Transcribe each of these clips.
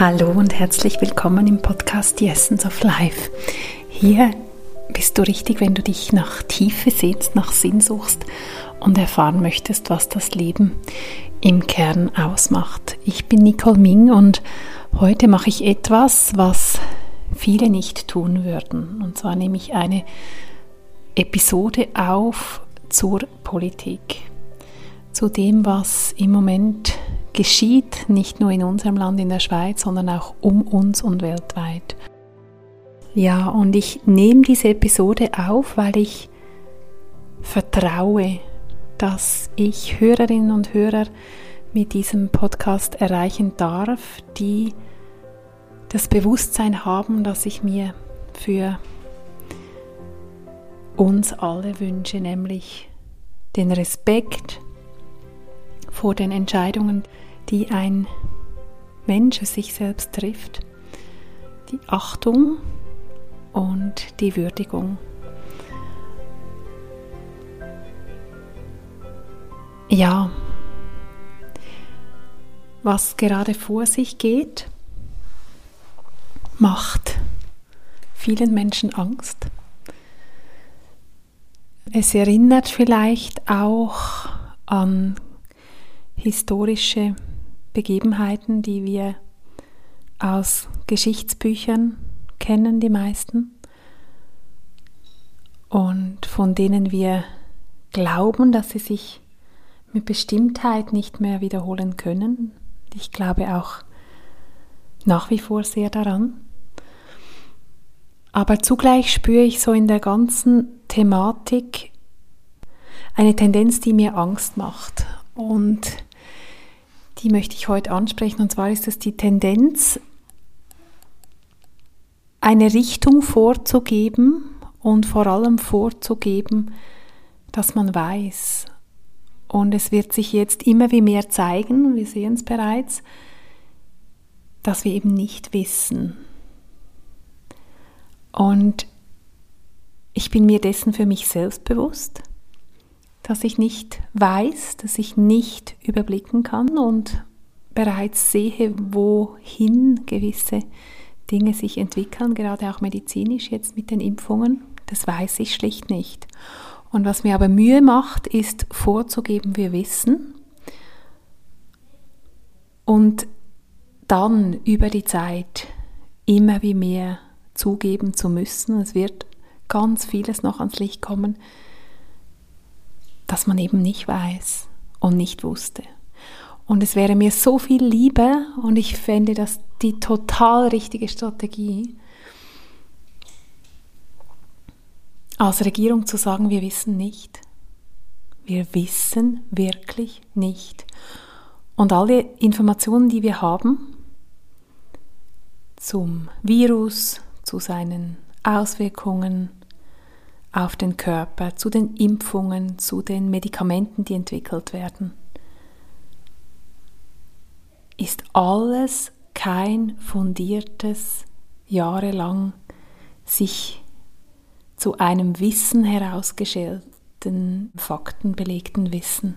Hallo und herzlich willkommen im Podcast The Essence of Life. Hier bist du richtig, wenn du dich nach Tiefe sehnst, nach Sinn suchst und erfahren möchtest, was das Leben im Kern ausmacht. Ich bin Nicole Ming und heute mache ich etwas, was viele nicht tun würden. Und zwar nehme ich eine Episode auf zur Politik, zu dem, was im Moment geschieht, nicht nur in unserem Land, in der Schweiz, sondern auch um uns und weltweit. Ja, und ich nehme diese Episode auf, weil ich vertraue, dass ich Hörerinnen und Hörer mit diesem Podcast erreichen darf, die das Bewusstsein haben, dass ich mir für uns alle wünsche, nämlich den Respekt vor den Entscheidungen, die ein Mensch sich selbst trifft, die Achtung und die Würdigung. Ja, was gerade vor sich geht, macht vielen Menschen Angst. Es erinnert vielleicht auch an historische Begebenheiten, die wir aus Geschichtsbüchern kennen, die meisten, und von denen wir glauben, dass sie sich mit Bestimmtheit nicht mehr wiederholen können. Ich glaube auch nach wie vor sehr daran. Aber zugleich spüre ich so in der ganzen Thematik eine Tendenz, die mir Angst macht. Und die möchte ich heute ansprechen. Und zwar ist es die Tendenz, eine Richtung vorzugeben und vor allem vorzugeben, dass man weiß. Und es wird sich jetzt immer wie mehr zeigen, wir sehen es bereits, dass wir eben nicht wissen. Und ich bin mir dessen für mich selbst bewusst, dass ich nicht weiß, dass ich nicht überblicken kann und bereits sehe, wohin gewisse Dinge sich entwickeln, gerade auch medizinisch jetzt mit den Impfungen. Das weiß ich schlicht nicht. Und was mir aber Mühe macht, ist vorzugeben, wir wissen. Und dann über die Zeit immer wie mehr zugeben zu müssen. Es wird ganz vieles noch ans Licht kommen, das man eben nicht weiß und nicht wusste. Und es wäre mir so viel lieber und ich fände das die total richtige Strategie, als Regierung zu sagen, wir wissen nicht. Wir wissen wirklich nicht. Und alle Informationen, die wir haben zum Virus, zu seinen Auswirkungen auf den Körper, zu den Impfungen, zu den Medikamenten, die entwickelt werden, ist alles kein fundiertes, jahrelang sich zu einem Wissen herausgestellten, faktenbelegten Wissen.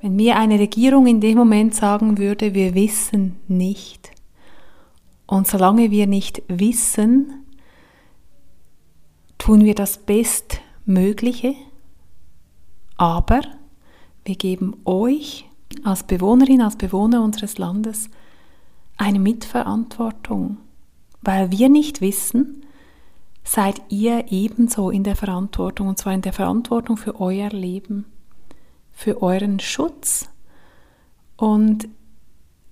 Wenn mir eine Regierung in dem Moment sagen würde, wir wissen nicht, und solange wir nicht wissen, tun wir das Bestmögliche, aber wir geben euch als Bewohnerin, als Bewohner unseres Landes eine Mitverantwortung, weil wir nicht wissen, seid ihr ebenso in der Verantwortung, und zwar in der Verantwortung für euer Leben, für euren Schutz. Und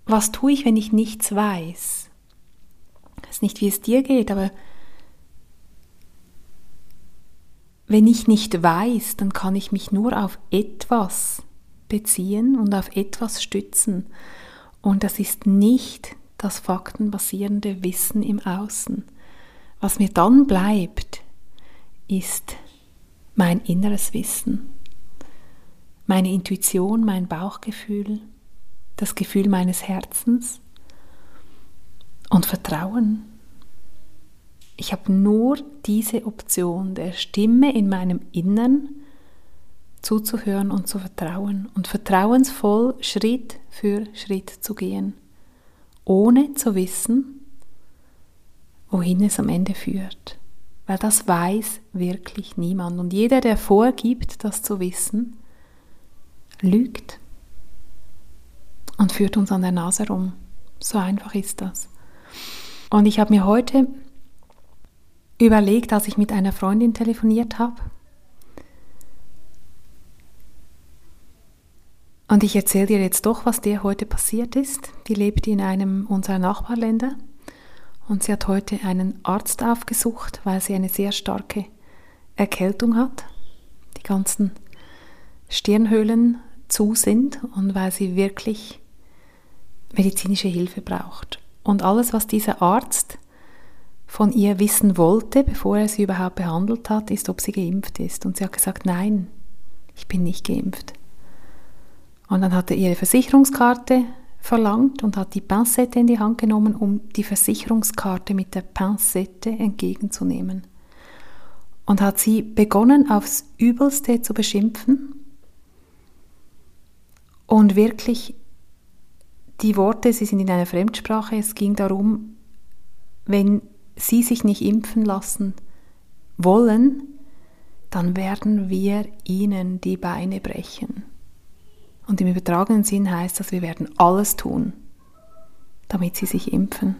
was tue ich, wenn ich nichts weiß? Ich weiß nicht, wie es dir geht, aber wenn ich nicht weiß, dann kann ich mich nur auf etwas beziehen und auf etwas stützen. Und das ist nicht das faktenbasierende Wissen im Außen. Was mir dann bleibt, ist mein inneres Wissen, meine Intuition, mein Bauchgefühl, das Gefühl meines Herzens und Vertrauen. Ich habe nur diese Option der Stimme in meinem Innern zuzuhören und zu vertrauen und vertrauensvoll Schritt für Schritt zu gehen, ohne zu wissen, wohin es am Ende führt. Weil das weiß wirklich niemand. Und jeder, der vorgibt, das zu wissen, lügt und führt uns an der Nase rum. So einfach ist das. Und ich habe mir heute überlegt, als ich mit einer Freundin telefoniert habe, Und ich erzähle dir jetzt doch, was dir heute passiert ist. Die lebt in einem unserer Nachbarländer und sie hat heute einen Arzt aufgesucht, weil sie eine sehr starke Erkältung hat. Die ganzen Stirnhöhlen zu sind und weil sie wirklich medizinische Hilfe braucht. Und alles, was dieser Arzt von ihr wissen wollte, bevor er sie überhaupt behandelt hat, ist, ob sie geimpft ist. Und sie hat gesagt, nein, ich bin nicht geimpft. Und dann hat er ihre Versicherungskarte verlangt und hat die Pinzette in die Hand genommen, um die Versicherungskarte mit der Pinzette entgegenzunehmen. Und hat sie begonnen, aufs Übelste zu beschimpfen. Und wirklich, die Worte, sie sind in einer Fremdsprache, es ging darum, wenn sie sich nicht impfen lassen wollen, dann werden wir ihnen die Beine brechen. Und im übertragenen Sinn heißt das, wir werden alles tun, damit sie sich impfen.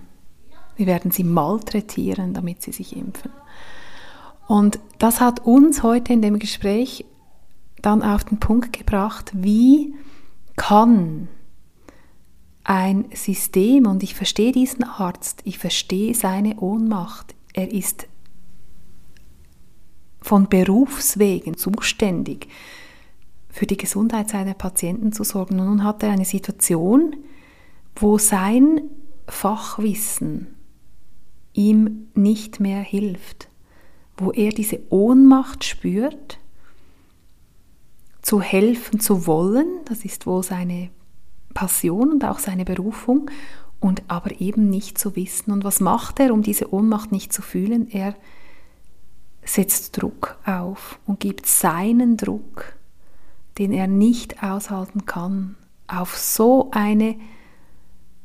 Wir werden sie malträtieren, damit sie sich impfen. Und das hat uns heute in dem Gespräch dann auf den Punkt gebracht, wie kann ein System, und ich verstehe diesen Arzt, ich verstehe seine Ohnmacht, er ist von Berufswegen zuständig für die Gesundheit seiner Patienten zu sorgen. Und nun hat er eine Situation, wo sein Fachwissen ihm nicht mehr hilft, wo er diese Ohnmacht spürt, zu helfen zu wollen, das ist wohl seine Passion und auch seine Berufung, und aber eben nicht zu wissen. Und was macht er, um diese Ohnmacht nicht zu fühlen? Er setzt Druck auf und gibt seinen Druck den er nicht aushalten kann, auf so eine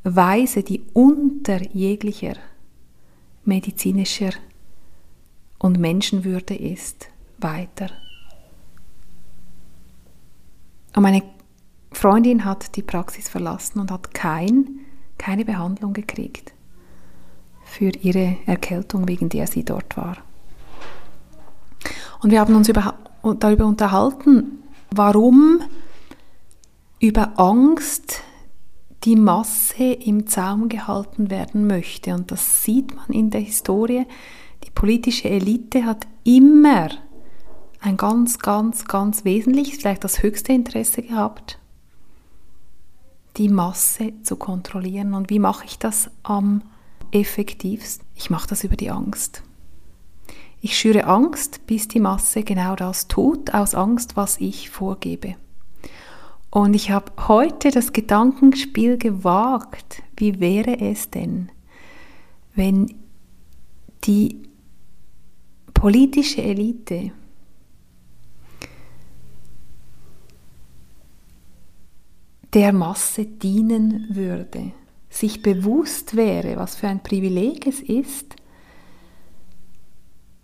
Weise, die unter jeglicher medizinischer und Menschenwürde ist, weiter. Und meine Freundin hat die Praxis verlassen und hat kein, keine Behandlung gekriegt für ihre Erkältung, wegen der sie dort war. Und wir haben uns über, darüber unterhalten, warum über Angst die Masse im Zaum gehalten werden möchte. Und das sieht man in der Historie. Die politische Elite hat immer ein ganz, ganz, ganz wesentliches, vielleicht das höchste Interesse gehabt, die Masse zu kontrollieren. Und wie mache ich das am effektivsten? Ich mache das über die Angst. Ich schüre Angst, bis die Masse genau das tut, aus Angst, was ich vorgebe. Und ich habe heute das Gedankenspiel gewagt, wie wäre es denn, wenn die politische Elite der Masse dienen würde, sich bewusst wäre, was für ein Privileg es ist,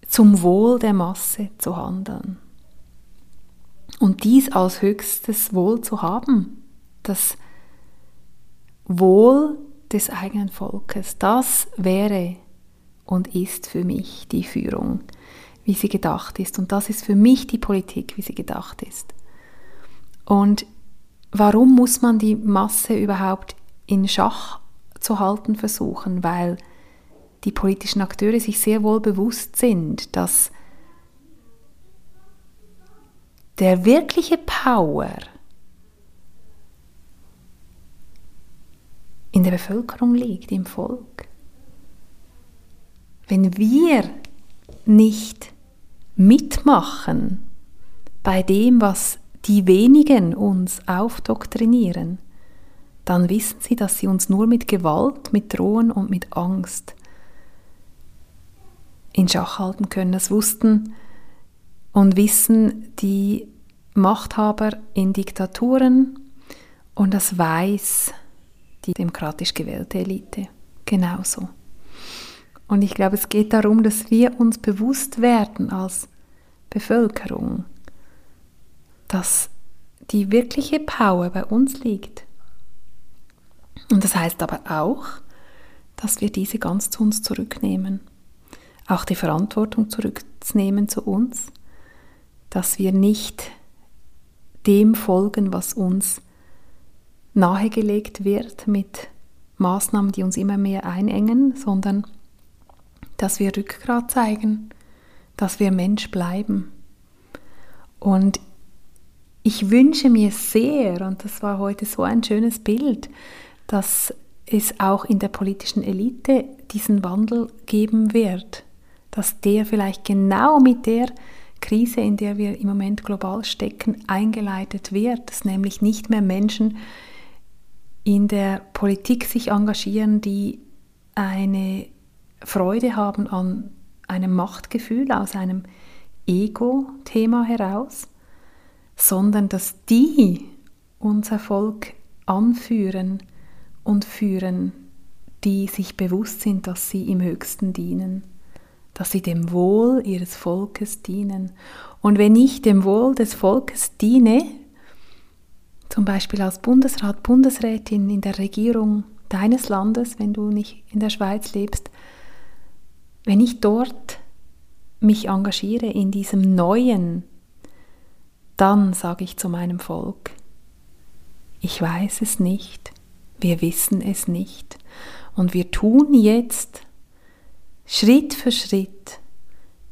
zum Wohl der Masse zu handeln. Und dies als höchstes Wohl zu haben, das Wohl des eigenen Volkes, das wäre und ist für mich die Führung, wie sie gedacht ist. Und das ist für mich die Politik, wie sie gedacht ist. Und warum muss man die Masse überhaupt in Schach zu halten versuchen? Weil die politischen Akteure sich sehr wohl bewusst sind, dass der wirkliche Power in der Bevölkerung liegt, im Volk. Wenn wir nicht mitmachen bei dem, was die wenigen uns aufdoktrinieren, dann wissen sie, dass sie uns nur mit Gewalt, mit Drohen und mit Angst in Schach halten können. Das wussten und wissen die Machthaber in Diktaturen und das weiß die demokratisch gewählte Elite. Genauso. Und ich glaube, es geht darum, dass wir uns bewusst werden als Bevölkerung, dass die wirkliche Power bei uns liegt. Und das heißt aber auch, dass wir diese ganz zu uns zurücknehmen. Auch die Verantwortung zurückzunehmen zu uns, dass wir nicht dem folgen, was uns nahegelegt wird mit Maßnahmen, die uns immer mehr einengen, sondern dass wir Rückgrat zeigen, dass wir Mensch bleiben. Und ich wünsche mir sehr, und das war heute so ein schönes Bild, dass es auch in der politischen Elite diesen Wandel geben wird, dass der vielleicht genau mit der Krise, in der wir im Moment global stecken, eingeleitet wird, dass nämlich nicht mehr Menschen in der Politik sich engagieren, die eine Freude haben an einem Machtgefühl aus einem Ego-Thema heraus, sondern dass die unser Volk anführen und führen, die sich bewusst sind, dass sie im Höchsten dienen, dass sie dem Wohl ihres Volkes dienen. Und wenn ich dem Wohl des Volkes diene, zum Beispiel als Bundesrat, Bundesrätin in der Regierung deines Landes, wenn du nicht in der Schweiz lebst, wenn ich dort mich engagiere in diesem Neuen, dann sage ich zu meinem Volk, ich weiß es nicht, wir wissen es nicht und wir tun jetzt Schritt für Schritt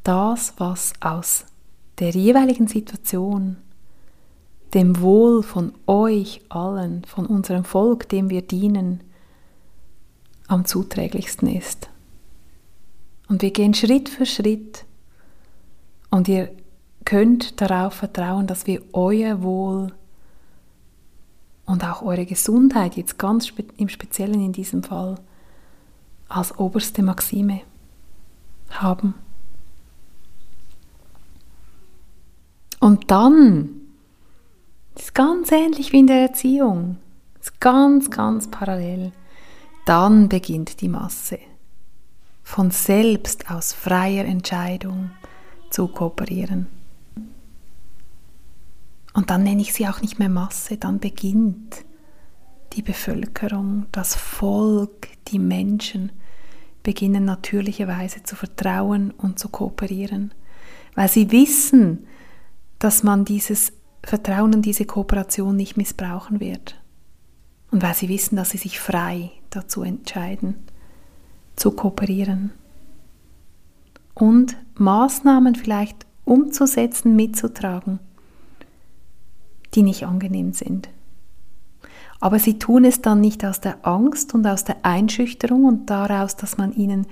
das, was aus der jeweiligen Situation dem Wohl von euch allen, von unserem Volk, dem wir dienen, am zuträglichsten ist. Und wir gehen Schritt für Schritt und ihr könnt darauf vertrauen, dass wir euer Wohl und auch eure Gesundheit, jetzt ganz im Speziellen in diesem Fall, als oberste Maxime haben. Und dann ist ganz ähnlich wie in der Erziehung. Ist ganz, ganz parallel. Dann beginnt die Masse. Von selbst aus freier Entscheidung zu kooperieren. Und dann nenne ich sie auch nicht mehr Masse, dann beginnt die Bevölkerung, das Volk, die Menschen beginnen natürlicherweise zu vertrauen und zu kooperieren, weil sie wissen, dass man dieses Vertrauen und diese Kooperation nicht missbrauchen wird. Und weil sie wissen, dass sie sich frei dazu entscheiden, zu kooperieren. Und Maßnahmen vielleicht umzusetzen, mitzutragen, die nicht angenehm sind. Aber sie tun es dann nicht aus der Angst und aus der Einschüchterung und daraus, dass man ihnen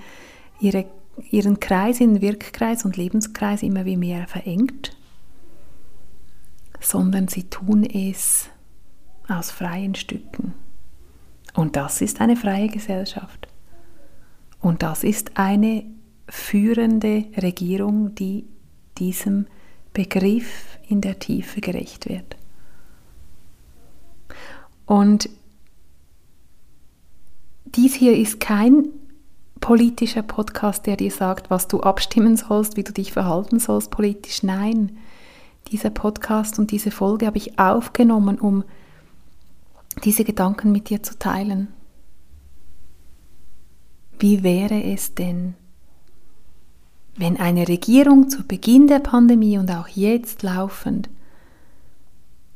ihre, ihren Kreis, ihren Wirkkreis und Lebenskreis immer wie mehr verengt, sondern sie tun es aus freien Stücken. Und das ist eine freie Gesellschaft. Und das ist eine führende Regierung, die diesem Begriff in der Tiefe gerecht wird. Und dies hier ist kein politischer Podcast, der dir sagt, was du abstimmen sollst, wie du dich verhalten sollst politisch. Nein, dieser Podcast und diese Folge habe ich aufgenommen, um diese Gedanken mit dir zu teilen. Wie wäre es denn, wenn eine Regierung zu Beginn der Pandemie und auch jetzt laufend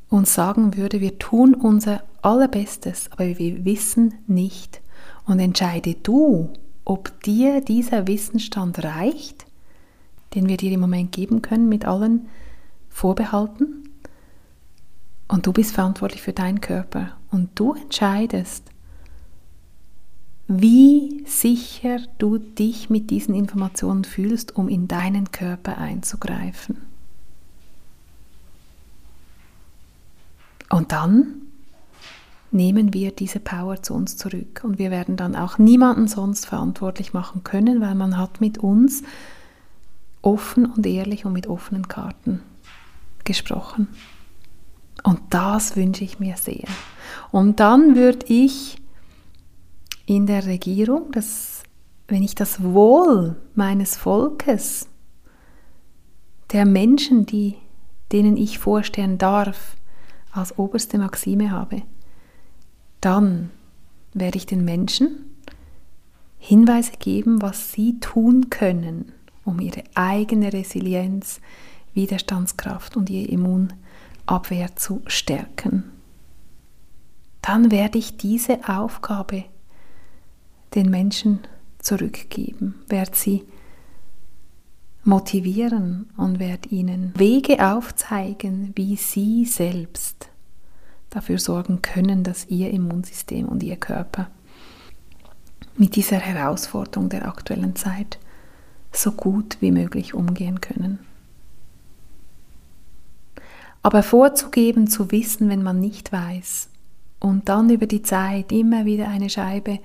uns sagen würde, wir tun unser Allerbestes, aber wir wissen nicht. Und entscheide du, ob dir dieser Wissensstand reicht, den wir dir im Moment geben können mit allen vorbehalten? Und du bist verantwortlich für deinen Körper. Und du entscheidest, wie sicher du dich mit diesen Informationen fühlst, um in deinen Körper einzugreifen. Und dann nehmen wir diese Power zu uns zurück und wir werden dann auch niemanden sonst verantwortlich machen können, weil man hat mit uns offen und ehrlich und mit offenen Karten gesprochen. Und das wünsche ich mir sehr. Und dann würde ich in der Regierung, dass wenn ich das Wohl meines Volkes, der Menschen, die, denen ich vorstehen darf, als oberste Maxime habe, dann werde ich den Menschen Hinweise geben, was sie tun können, um ihre eigene Resilienz, Widerstandskraft und ihr Immunabwehr zu stärken. Dann werde ich diese Aufgabe den Menschen zurückgeben, werde sie motivieren und werde ihnen Wege aufzeigen, wie sie selbst dafür sorgen können, dass ihr Immunsystem und ihr Körper mit dieser Herausforderung der aktuellen Zeit so gut wie möglich umgehen können. Aber vorzugeben, zu wissen, wenn man nicht weiß, und dann über die Zeit immer wieder eine Scheibe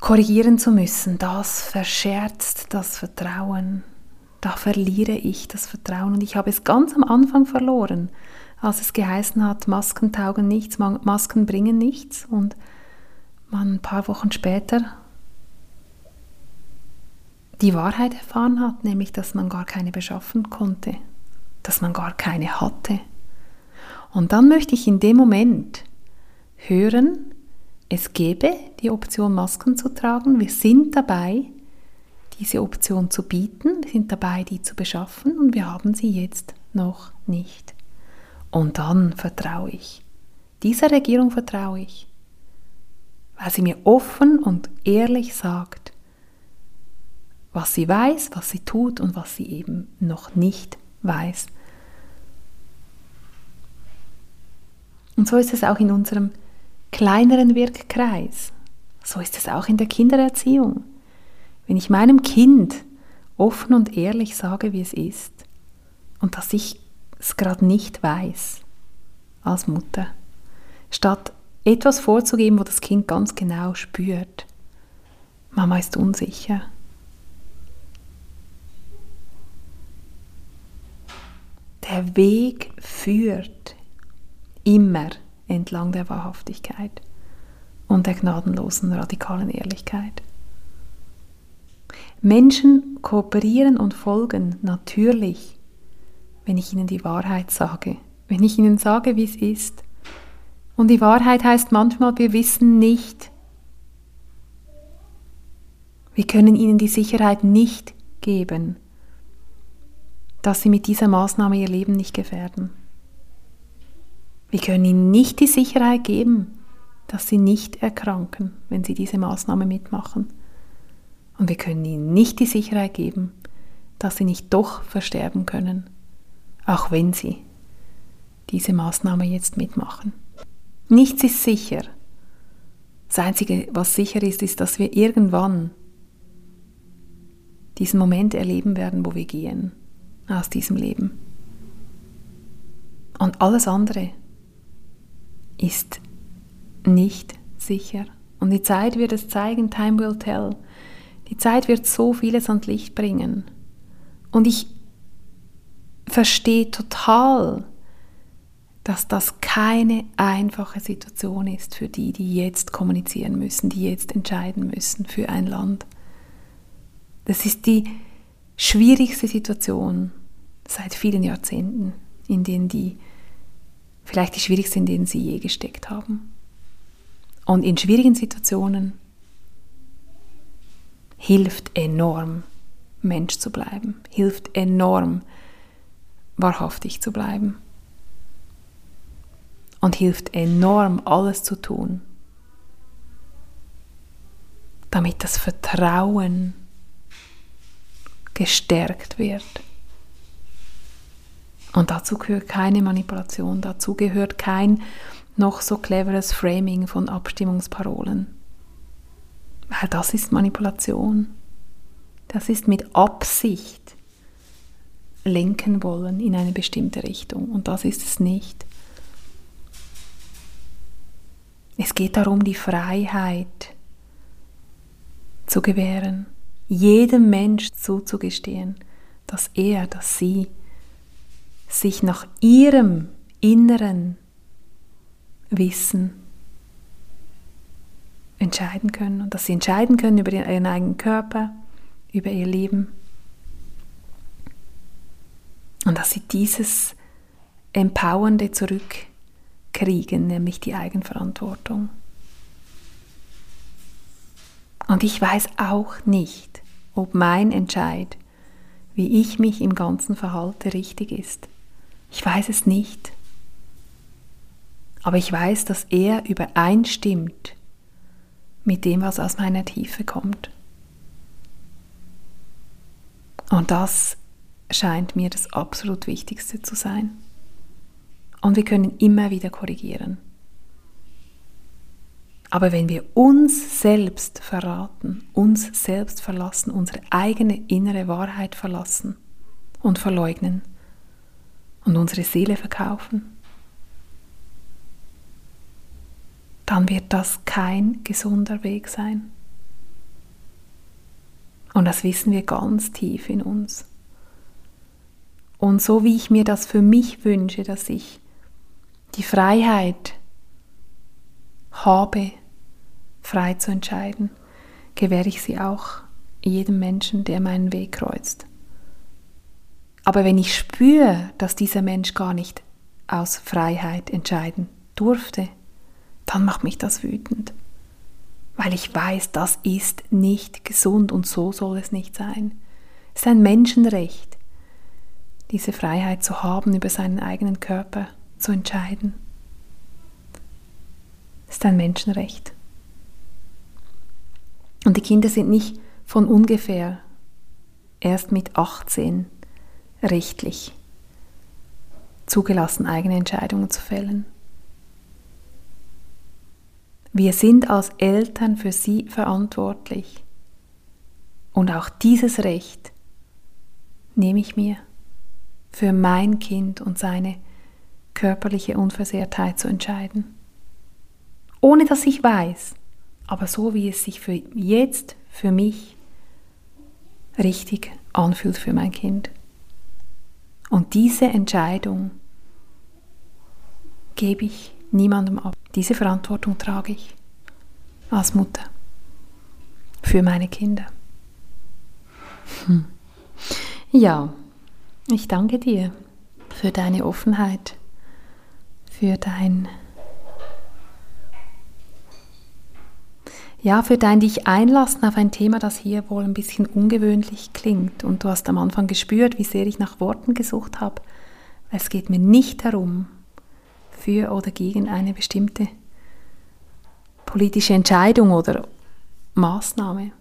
korrigieren zu müssen, das verscherzt das Vertrauen. Da verliere ich das Vertrauen und ich habe es ganz am Anfang verloren, als es geheißen hat, Masken taugen nichts, Masken bringen nichts und man ein paar Wochen später die Wahrheit erfahren hat, nämlich dass man gar keine beschaffen konnte, dass man gar keine hatte. Und dann möchte ich in dem Moment hören, es gäbe die Option, Masken zu tragen. Wir sind dabei, diese Option zu bieten. Wir sind dabei, die zu beschaffen und wir haben sie jetzt noch nicht. Und dann vertraue ich. Dieser Regierung vertraue ich, weil sie mir offen und ehrlich sagt, was sie weiß, was sie tut und was sie eben noch nicht weiß. Und so ist es auch in unserem kleineren Wirkkreis. So ist es auch in der Kindererziehung. Wenn ich meinem Kind offen und ehrlich sage, wie es ist und dass ich es gerade nicht weiß als Mutter, statt etwas vorzugeben, wo das Kind ganz genau spürt, Mama ist unsicher. Der Weg führt immer entlang der Wahrhaftigkeit und der gnadenlosen radikalen Ehrlichkeit. Menschen kooperieren und folgen natürlich, wenn ich ihnen die Wahrheit sage, wenn ich ihnen sage, wie es ist. Und die Wahrheit heißt manchmal, wir wissen nicht. Wir können ihnen die Sicherheit nicht geben, dass sie mit dieser Maßnahme ihr Leben nicht gefährden. Wir können ihnen nicht die Sicherheit geben, dass sie nicht erkranken, wenn sie diese Maßnahme mitmachen. Und wir können ihnen nicht die Sicherheit geben, dass sie nicht doch versterben können, auch wenn sie diese Maßnahme jetzt mitmachen. Nichts ist sicher. Das Einzige, was sicher ist, ist, dass wir irgendwann diesen Moment erleben werden, wo wir gehen aus diesem Leben. Und alles andere ist nicht sicher. Und die Zeit wird es zeigen, time will tell. Die Zeit wird so vieles ans Licht bringen. Und ich verstehe total, dass das keine einfache Situation ist für die, die jetzt kommunizieren müssen, die jetzt entscheiden müssen für ein Land. Das ist die schwierigste Situation seit vielen Jahrzehnten, in denen die vielleicht die schwierigste, in denen sie je gesteckt haben. Und in schwierigen Situationen hilft enorm, Mensch zu bleiben, hilft enorm, wahrhaftig zu bleiben. Und hilft enorm, alles zu tun, damit das Vertrauen gestärkt wird und dazu gehört keine Manipulation, dazu gehört kein noch so cleveres Framing von Abstimmungsparolen. Weil das ist Manipulation. Das ist mit Absicht lenken wollen in eine bestimmte Richtung. Und das ist es nicht. Es geht darum, die Freiheit zu gewähren, jedem Mensch zuzugestehen, dass er, dass sie sich nach ihrem inneren Wissen entscheiden können und dass sie entscheiden können über ihren eigenen Körper, über ihr Leben. Und dass sie dieses Empowernde zurückkriegen, nämlich die Eigenverantwortung. Und ich weiß auch nicht, ob mein Entscheid, wie ich mich im Ganzen verhalte, richtig ist. Ich weiß es nicht. Aber ich weiß, dass er übereinstimmt mit dem, was aus meiner Tiefe kommt. Und das scheint mir das absolut Wichtigste zu sein. Und wir können immer wieder korrigieren. Aber wenn wir uns selbst verraten, uns selbst verlassen, unsere eigene innere Wahrheit verlassen und verleugnen und unsere Seele verkaufen, dann wird das kein gesunder Weg sein. Und das wissen wir ganz tief in uns. Und so wie ich mir das für mich wünsche, dass ich die Freiheit habe, frei zu entscheiden, gewähre ich sie auch jedem Menschen, der meinen Weg kreuzt. Aber wenn ich spüre, dass dieser Mensch gar nicht aus Freiheit entscheiden durfte, dann macht mich das wütend, weil ich weiß, das ist nicht gesund und so soll es nicht sein. Es ist ein Menschenrecht, diese Freiheit zu haben, über seinen eigenen Körper zu entscheiden. Ist ein Menschenrecht. Und die Kinder sind nicht von ungefähr erst mit 18 rechtlich zugelassen, eigene Entscheidungen zu fällen. Wir sind als Eltern für sie verantwortlich. Und auch dieses Recht nehme ich mir, für mein Kind und seine körperliche Unversehrtheit zu entscheiden. Ohne dass ich weiß, aber so wie es sich für jetzt, für mich richtig anfühlt für mein Kind. Und diese Entscheidung gebe ich niemandem ab. Diese Verantwortung trage ich als Mutter für meine Kinder. Hm. Ja, ich danke dir für deine Offenheit, für dein ja, für dein dich einlassen auf ein Thema, das hier wohl ein bisschen ungewöhnlich klingt. Und du hast am Anfang gespürt, wie sehr ich nach Worten gesucht habe. Es geht mir nicht darum, für oder gegen eine bestimmte politische Entscheidung oder Maßnahme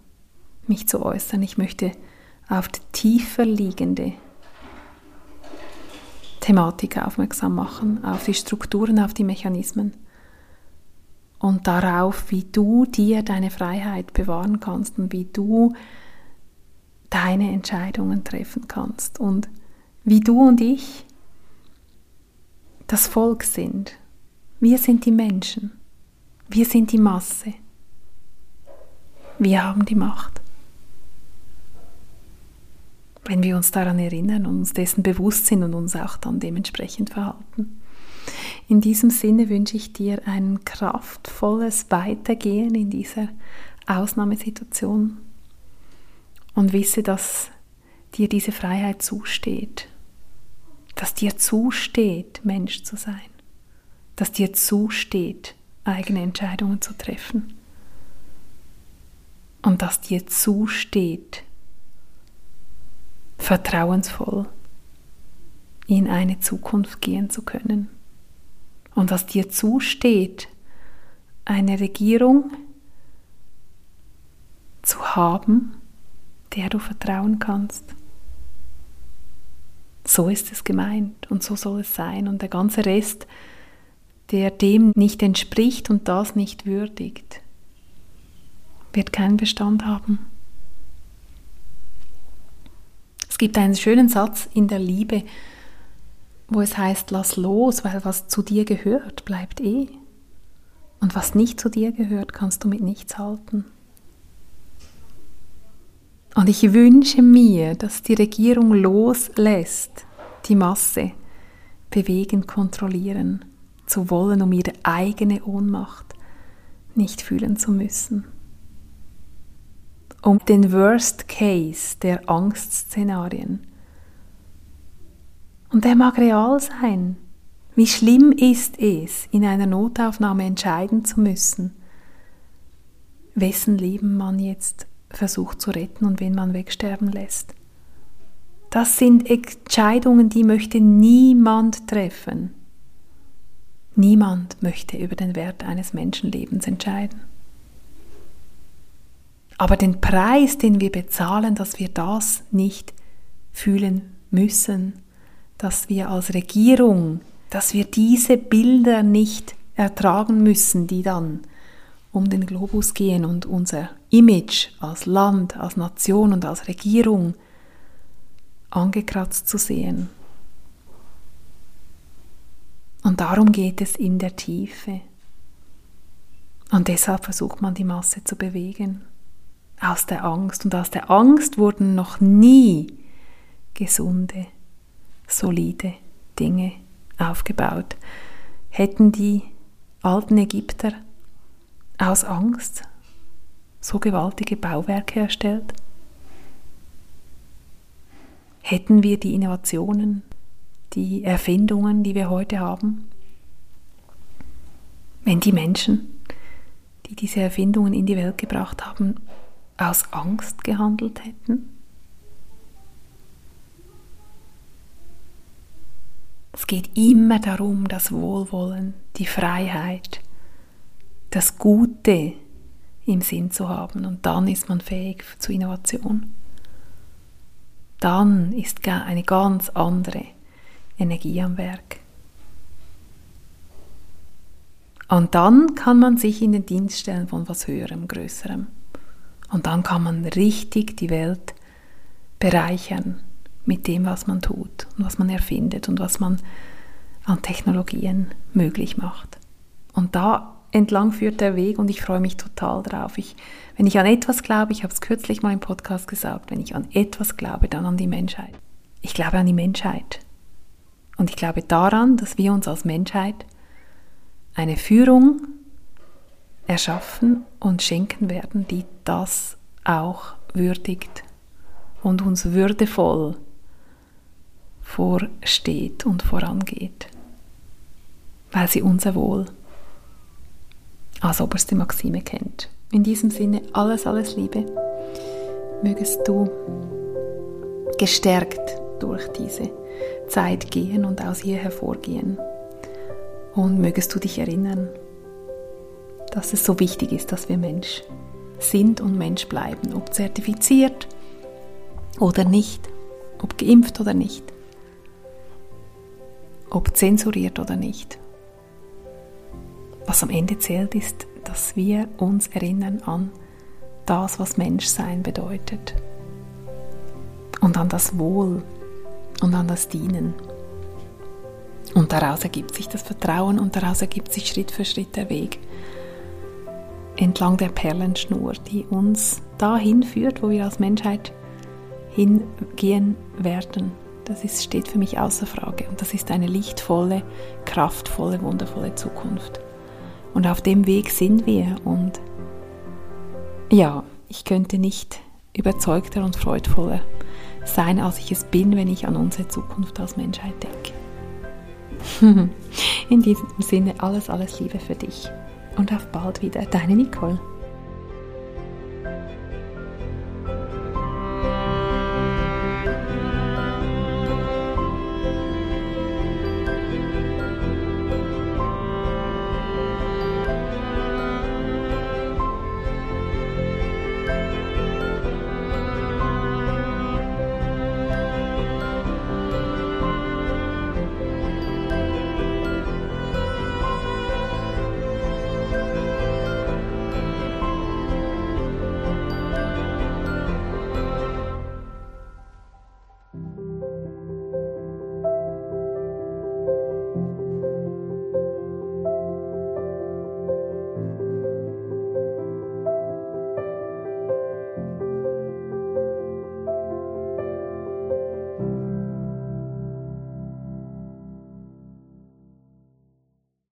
mich zu äußern. Ich möchte auf die tiefer liegende Thematik aufmerksam machen, auf die Strukturen, auf die Mechanismen und darauf, wie du dir deine Freiheit bewahren kannst und wie du deine Entscheidungen treffen kannst und wie du und ich das Volk sind. Wir sind die Menschen. Wir sind die Masse. Wir haben die Macht. Wenn wir uns daran erinnern und uns dessen bewusst sind und uns auch dann dementsprechend verhalten. In diesem Sinne wünsche ich dir ein kraftvolles Weitergehen in dieser Ausnahmesituation und wisse, dass dir diese Freiheit zusteht dass dir zusteht, Mensch zu sein, dass dir zusteht, eigene Entscheidungen zu treffen und dass dir zusteht, vertrauensvoll in eine Zukunft gehen zu können und dass dir zusteht, eine Regierung zu haben, der du vertrauen kannst so ist es gemeint und so soll es sein. Und der ganze Rest, der dem nicht entspricht und das nicht würdigt, wird keinen Bestand haben. Es gibt einen schönen Satz in der Liebe, wo es heißt, lass los, weil was zu dir gehört, bleibt eh. Und was nicht zu dir gehört, kannst du mit nichts halten. Und ich wünsche mir, dass die Regierung loslässt, die Masse bewegen, kontrollieren zu wollen, um ihre eigene Ohnmacht nicht fühlen zu müssen. Um den Worst Case der Angstszenarien. Und der mag real sein. Wie schlimm ist es, in einer Notaufnahme entscheiden zu müssen, wessen Leben man jetzt versucht zu retten und wen man wegsterben lässt. Das sind Entscheidungen, die möchte niemand treffen. Niemand möchte über den Wert eines Menschenlebens entscheiden. Aber den Preis, den wir bezahlen, dass wir das nicht fühlen müssen, dass wir als Regierung, dass wir diese Bilder nicht ertragen müssen, die dann um den Globus gehen und unser Image als Land, als Nation und als Regierung angekratzt zu sehen. Und darum geht es in der Tiefe. Und deshalb versucht man die Masse zu bewegen. Aus der Angst. Und aus der Angst wurden noch nie gesunde, solide Dinge aufgebaut. Hätten die alten Ägypter aus Angst so gewaltige Bauwerke erstellt? Hätten wir die Innovationen, die Erfindungen, die wir heute haben, wenn die Menschen, die diese Erfindungen in die Welt gebracht haben, aus Angst gehandelt hätten? Es geht immer darum, das Wohlwollen, die Freiheit, das Gute im Sinn zu haben und dann ist man fähig zu Innovation. Dann ist eine ganz andere Energie am Werk. Und dann kann man sich in den Dienst stellen von was Höherem, Größerem. Und dann kann man richtig die Welt bereichern mit dem, was man tut und was man erfindet und was man an Technologien möglich macht. Und da entlang führt der Weg und ich freue mich total drauf. Ich, wenn ich an etwas glaube, ich habe es kürzlich mal im Podcast gesagt, wenn ich an etwas glaube, dann an die Menschheit. Ich glaube an die Menschheit. Und ich glaube daran, dass wir uns als Menschheit eine Führung erschaffen und schenken werden, die das auch würdigt und uns würdevoll vorsteht und vorangeht, weil sie unser Wohl als oberste Maxime kennt. In diesem Sinne alles, alles Liebe. Mögest du gestärkt durch diese Zeit gehen und aus ihr hervorgehen. Und mögest du dich erinnern, dass es so wichtig ist, dass wir Mensch sind und Mensch bleiben, ob zertifiziert oder nicht, ob geimpft oder nicht, ob zensuriert oder nicht. Was am Ende zählt, ist, dass wir uns erinnern an das, was Menschsein bedeutet und an das Wohl und an das Dienen. Und daraus ergibt sich das Vertrauen und daraus ergibt sich Schritt für Schritt der Weg entlang der Perlenschnur, die uns dahin führt, wo wir als Menschheit hingehen werden. Das ist, steht für mich außer Frage. Und das ist eine lichtvolle, kraftvolle, wundervolle Zukunft. Und auf dem Weg sind wir. Und ja, ich könnte nicht überzeugter und freudvoller sein, als ich es bin, wenn ich an unsere Zukunft als Menschheit denke. In diesem Sinne alles, alles Liebe für dich und auf bald wieder, deine Nicole.